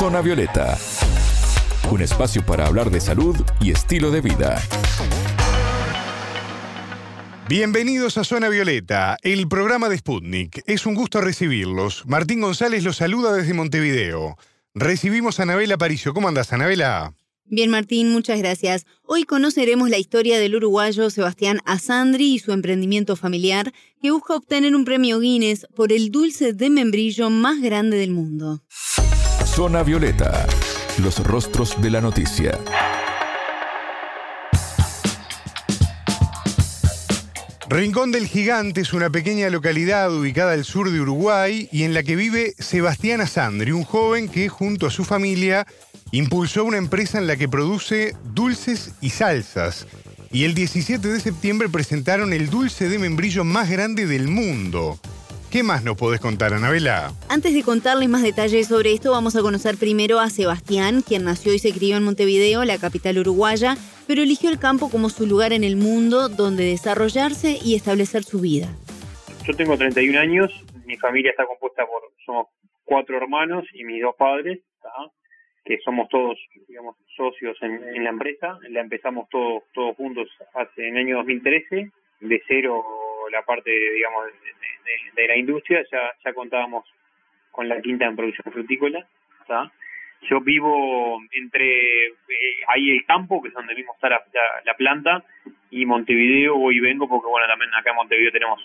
Zona Violeta, un espacio para hablar de salud y estilo de vida. Bienvenidos a Zona Violeta, el programa de Sputnik. Es un gusto recibirlos. Martín González los saluda desde Montevideo. Recibimos a Anabela Paricio. ¿Cómo andas, Anabela? Bien, Martín, muchas gracias. Hoy conoceremos la historia del uruguayo Sebastián Asandri y su emprendimiento familiar que busca obtener un premio Guinness por el dulce de membrillo más grande del mundo. Zona Violeta, los rostros de la noticia. Rincón del Gigante es una pequeña localidad ubicada al sur de Uruguay y en la que vive Sebastián Asandri, un joven que junto a su familia impulsó una empresa en la que produce dulces y salsas. Y el 17 de septiembre presentaron el dulce de membrillo más grande del mundo. ¿Qué más nos podés contar, Anabela? Antes de contarles más detalles sobre esto, vamos a conocer primero a Sebastián, quien nació y se crió en Montevideo, la capital uruguaya, pero eligió el campo como su lugar en el mundo donde desarrollarse y establecer su vida. Yo tengo 31 años, mi familia está compuesta por, somos cuatro hermanos y mis dos padres, que somos todos, digamos, socios en, la empresa. La empezamos todos todos juntos hace en el año 2013, de cero la parte, digamos, de, la industria, ya, ya contábamos con la quinta en producción frutícola. Yo vivo entre eh, ahí el campo, que es donde mismo está la, la, planta, y Montevideo voy y vengo, porque bueno, también acá en Montevideo tenemos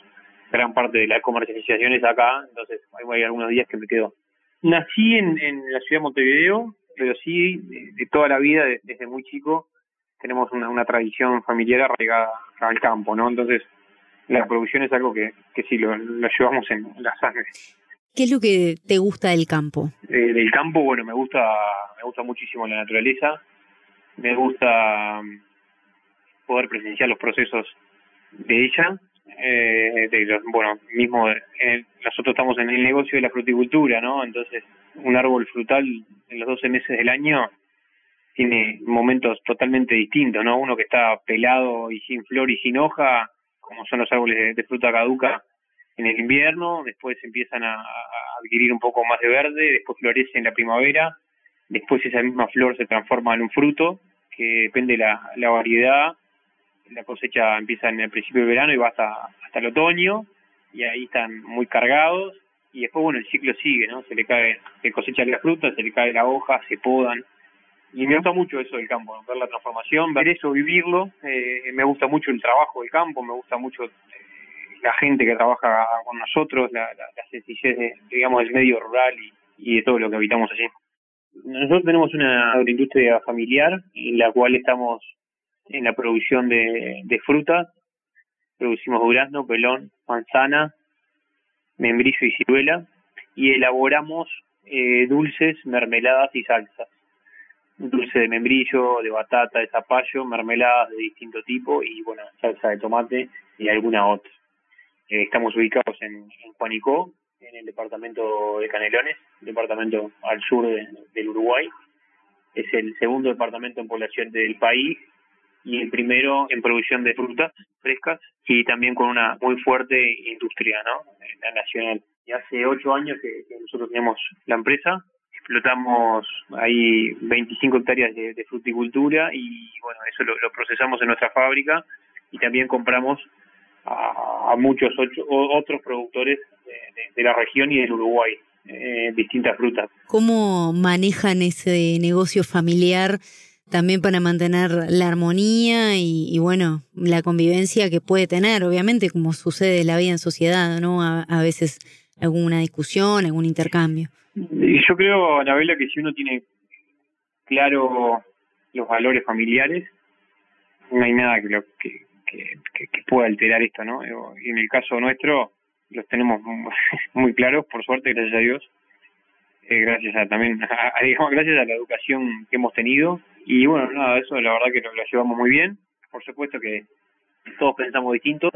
gran parte de las comercializaciones acá, entonces hay, algunos días que me quedo. Nací en, en la ciudad de Montevideo, pero sí, de, toda la vida, desde muy chico, tenemos una, una tradición familiar arraigada al campo, ¿no? Entonces, la producción es algo que, que sí, lo, lo llevamos en la sangre. ¿Qué es lo que te gusta del campo? Eh, del campo, bueno, me gusta, me gusta muchísimo la naturaleza, me gusta mm, poder presenciar los procesos de ella. Eh, de bueno, mismo nosotros estamos en el negocio de la fruticultura, ¿no? Entonces, un árbol frutal en los 12 meses del año tiene momentos totalmente distintos, ¿no? Uno que está pelado y sin flor y sin hoja, como son los árboles de, fruta caduca en el invierno, después empiezan a, adquirir un poco más de verde, después florece en la primavera, después esa misma flor se transforma en un fruto, que depende la, la variedad, la cosecha empieza en el principio del verano y va hasta, hasta el otoño, y ahí están muy cargados, y después, bueno, el ciclo sigue, ¿no? Se le cae, se cosecha la fruta, se le cae la hoja, se podan. Y me gusta mucho eso del campo, ver la transformación, ver eso, vivirlo. Eh, me gusta mucho el trabajo del campo, me gusta mucho eh, la gente que trabaja con nosotros, la, la, sencillez, de, digamos, del medio rural y, de todo lo que habitamos allí. Nosotros tenemos una agroindustria familiar en la cual estamos en la producción de, de frutas. Producimos durazno, pelón, manzana, membrillo y ciruela y elaboramos eh, dulces, mermeladas y salsas. Dulce de membrillo, de batata, de zapallo, mermeladas de distinto tipo y bueno, salsa de tomate y alguna otra. Eh, estamos ubicados en, en Juanicó, en el departamento de Canelones, departamento al sur del Uruguay. Es el segundo departamento en población del país y el primero en producción de frutas frescas y también con una muy fuerte industria ¿no? nacional. Y hace ocho años que, nosotros tenemos la empresa, explotamos ahí 25 hectáreas de, fruticultura y bueno, eso lo, procesamos en nuestra fábrica y también compramos a, muchos otros productores de, la región y del Uruguay. Eh, distintas frutas. ¿Cómo manejan ese negocio familiar también para mantener la armonía y, bueno, la convivencia que puede tener, obviamente, como sucede en la vida en sociedad, ¿no? A, veces alguna discusión, algún intercambio. Yo creo, Anabela, que si uno tiene claro los valores familiares, no hay nada que, lo, que, pueda alterar esto, ¿no? Y en el caso nuestro, los tenemos muy claros, por suerte, gracias a Dios. Eh, gracias a también, digamos, gracias a la educación que hemos tenido. Y bueno, nada, eso la verdad que lo, llevamos muy bien. Por supuesto que todos pensamos distintos,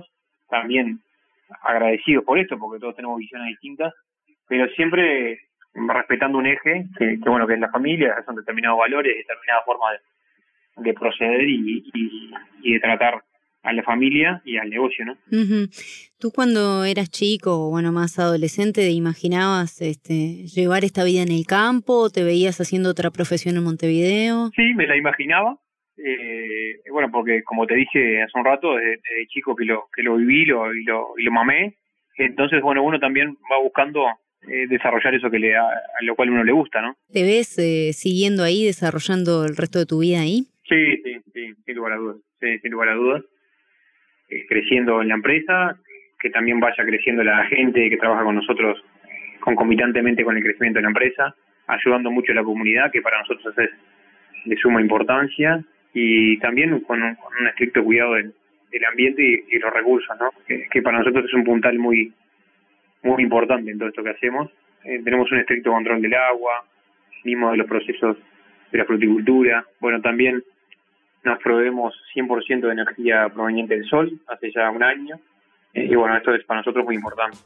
también agradecidos por esto, porque todos tenemos visiones distintas, pero siempre respetando un eje, que, bueno, que es la familia, son determinados valores, determinada forma de, proceder y, y, de tratar a la familia y al negocio, ¿no? Tú cuando eras chico o bueno, más adolescente, ¿te imaginabas este, llevar esta vida en el campo? ¿O ¿Te veías haciendo otra profesión en Montevideo? Sí, me la imaginaba. Eh, bueno, porque como te dije hace un rato, desde, chico que lo que lo viví lo, y, lo, y lo mamé. Entonces, bueno, uno también va buscando eh, desarrollar eso que le a, lo cual uno le gusta, ¿no? ¿Te ves eh, siguiendo ahí, desarrollando el resto de tu vida ahí? Sí, sí, sí, sin lugar a dudas. Sí, sin lugar a dudas. Eh, creciendo en la empresa, que también vaya creciendo la gente que trabaja con nosotros concomitantemente con el crecimiento de la empresa, ayudando mucho a la comunidad, que para nosotros es de suma importancia, y también con un, estricto cuidado del, ambiente y, los recursos, ¿no? Que, para nosotros es un puntal muy muy importante en todo esto que hacemos. Eh, tenemos un estricto control del agua, mismo de los procesos de la fruticultura. Bueno, también nos proveemos 100% de energía proveniente del sol hace ya un año. Eh, y bueno, esto es para nosotros muy importante.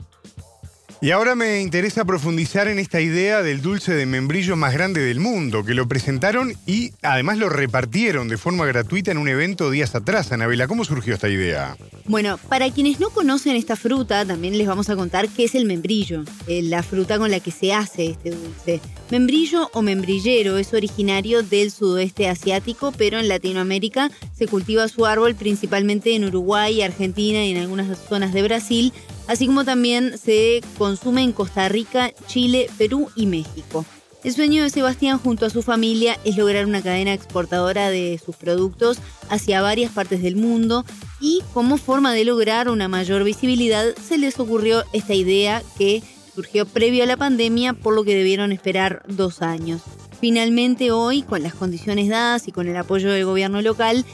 Y ahora me interesa profundizar en esta idea del dulce de membrillo más grande del mundo, que lo presentaron y además lo repartieron de forma gratuita en un evento días atrás. Anabela, ¿cómo surgió esta idea? Bueno, para quienes no conocen esta fruta, también les vamos a contar qué es el membrillo, eh, la fruta con la que se hace este dulce. Membrillo o membrillero es originario del sudoeste asiático, pero en Latinoamérica se cultiva su árbol principalmente en Uruguay, Argentina y en algunas zonas de Brasil, así como también se consume en Costa Rica, Chile, Perú y México. El sueño de Sebastián junto a su familia es lograr una cadena exportadora de sus productos hacia varias partes del mundo y como forma de lograr una mayor visibilidad se les ocurrió esta idea que surgió previo a la pandemia por lo que debieron esperar dos años. Finalmente hoy, con las condiciones dadas y con el apoyo del gobierno local,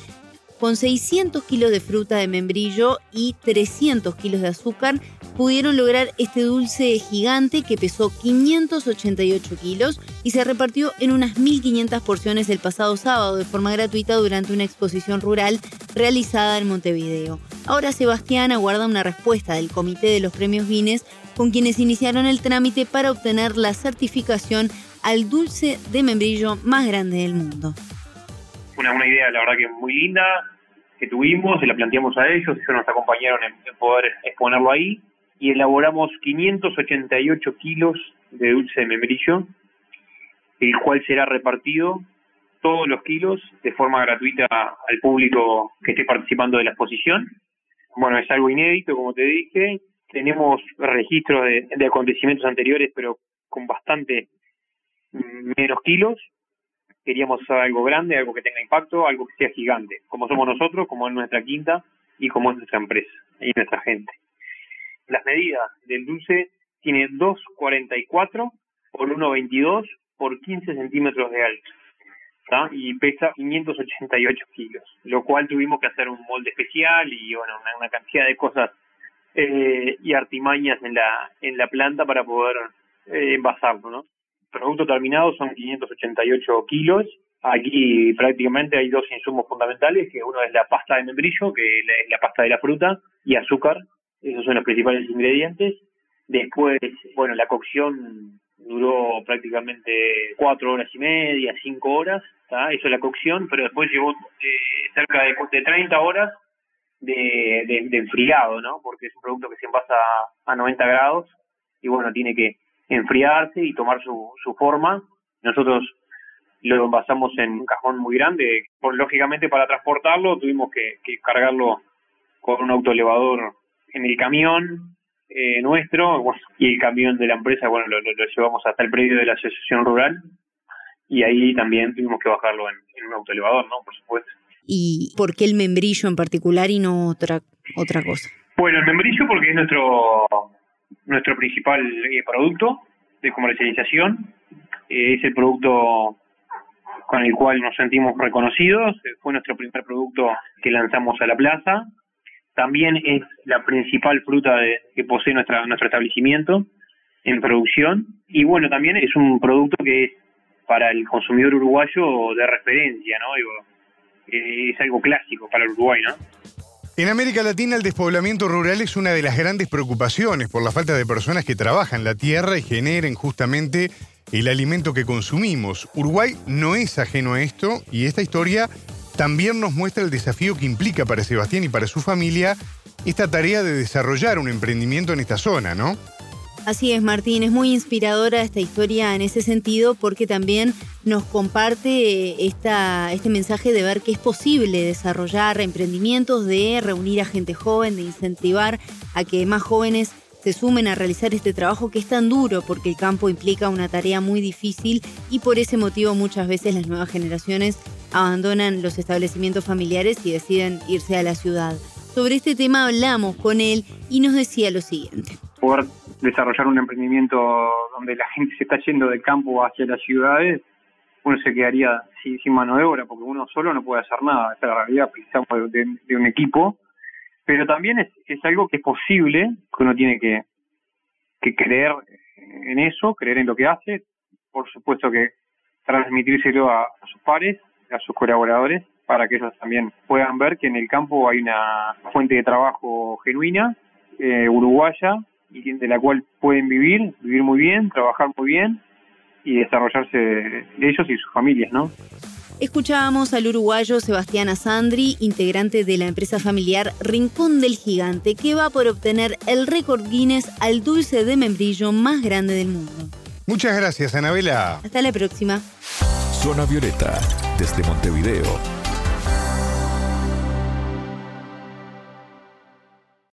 con 600 kilos de fruta de membrillo y 300 kilos de azúcar, pudieron lograr este dulce gigante que pesó 588 kilos y se repartió en unas 1.500 porciones el pasado sábado de forma gratuita durante una exposición rural realizada en Montevideo. Ahora Sebastián aguarda una respuesta del Comité de los Premios Guinness con quienes iniciaron el trámite para obtener la certificación al dulce de membrillo más grande del mundo una, una idea, la verdad que muy linda, que tuvimos, se la planteamos a ellos, ellos nos acompañaron en, poder exponerlo ahí, y elaboramos 588 kilos de dulce de membrillo, el cual será repartido todos los kilos de forma gratuita al público que esté participando de la exposición. Bueno, es algo inédito, como te dije. Tenemos registros de, de acontecimientos anteriores, pero con bastante menos kilos queríamos algo grande, algo que tenga impacto, algo que sea gigante, como somos nosotros, como es nuestra quinta y como es nuestra empresa y nuestra gente. Las medidas del dulce tiene 2,44 por 1,22 por 15 centímetros de alto y pesa 588 kilos, lo cual tuvimos que hacer un molde especial y bueno, una, cantidad de cosas eh, y artimañas en la en la planta para poder eh, envasarlo, ¿no? Producto terminado son 588 kilos. Aquí prácticamente hay dos insumos fundamentales, que uno es la pasta de membrillo, que es la pasta de la fruta, y azúcar. Esos son los principales ingredientes. Después, bueno, la cocción duró prácticamente cuatro horas y media, cinco horas, eso es la cocción, pero después llevó eh, cerca de, de 30 horas de, de, de, enfriado, ¿no? Porque es un producto que se envasa a 90 grados y bueno, tiene que enfriarse y tomar su, su forma. Nosotros lo envasamos en un cajón muy grande. Lógicamente, para transportarlo tuvimos que, cargarlo con un autoelevador en el camión eh, nuestro y el camión de la empresa, bueno, lo, llevamos hasta el predio de la asociación rural y ahí también tuvimos que bajarlo en, en un autoelevador, ¿no? Por supuesto. ¿Y por qué el membrillo en particular y no otra, otra cosa? Bueno, el membrillo porque es nuestro nuestro principal eh, producto de comercialización. Eh, es el producto con el cual nos sentimos reconocidos. Eh, fue nuestro primer producto que lanzamos a la plaza. También es la principal fruta que posee nuestra, nuestro establecimiento en producción. Y bueno, también es un producto que es para el consumidor uruguayo de referencia, ¿no? es algo clásico para el Uruguay, ¿no? En América Latina el despoblamiento rural es una de las grandes preocupaciones por la falta de personas que trabajan la tierra y generen justamente el alimento que consumimos. Uruguay no es ajeno a esto y esta historia también nos muestra el desafío que implica para Sebastián y para su familia esta tarea de desarrollar un emprendimiento en esta zona, ¿no? Así es, Martín, es muy inspiradora esta historia en ese sentido porque también nos comparte esta, este mensaje de ver que es posible desarrollar emprendimientos, de reunir a gente joven, de incentivar a que más jóvenes se sumen a realizar este trabajo que es tan duro porque el campo implica una tarea muy difícil y por ese motivo muchas veces las nuevas generaciones abandonan los establecimientos familiares y deciden irse a la ciudad. Sobre este tema hablamos con él y nos decía lo siguiente. Desarrollar un emprendimiento donde la gente se está yendo del campo hacia las ciudades, uno se quedaría sin, mano de obra porque uno solo no puede hacer nada. Esa es la realidad, precisamos de un equipo pero también es, es algo que es posible, que uno tiene que, que creer en eso, creer en lo que hace, por supuesto que transmitírselo a, sus pares, a sus colaboradores, para que ellos también puedan ver que en el campo hay una fuente de trabajo genuina, eh, uruguaya, y de la cual pueden vivir, vivir muy bien, trabajar muy bien y desarrollarse ellos y sus familias, ¿no? Escuchábamos al uruguayo Sebastián Asandri, integrante de la empresa familiar Rincón del Gigante, que va por obtener el récord Guinness al dulce de membrillo más grande del mundo. Muchas gracias, Anabela. Hasta la próxima. Zona Violeta, desde Montevideo,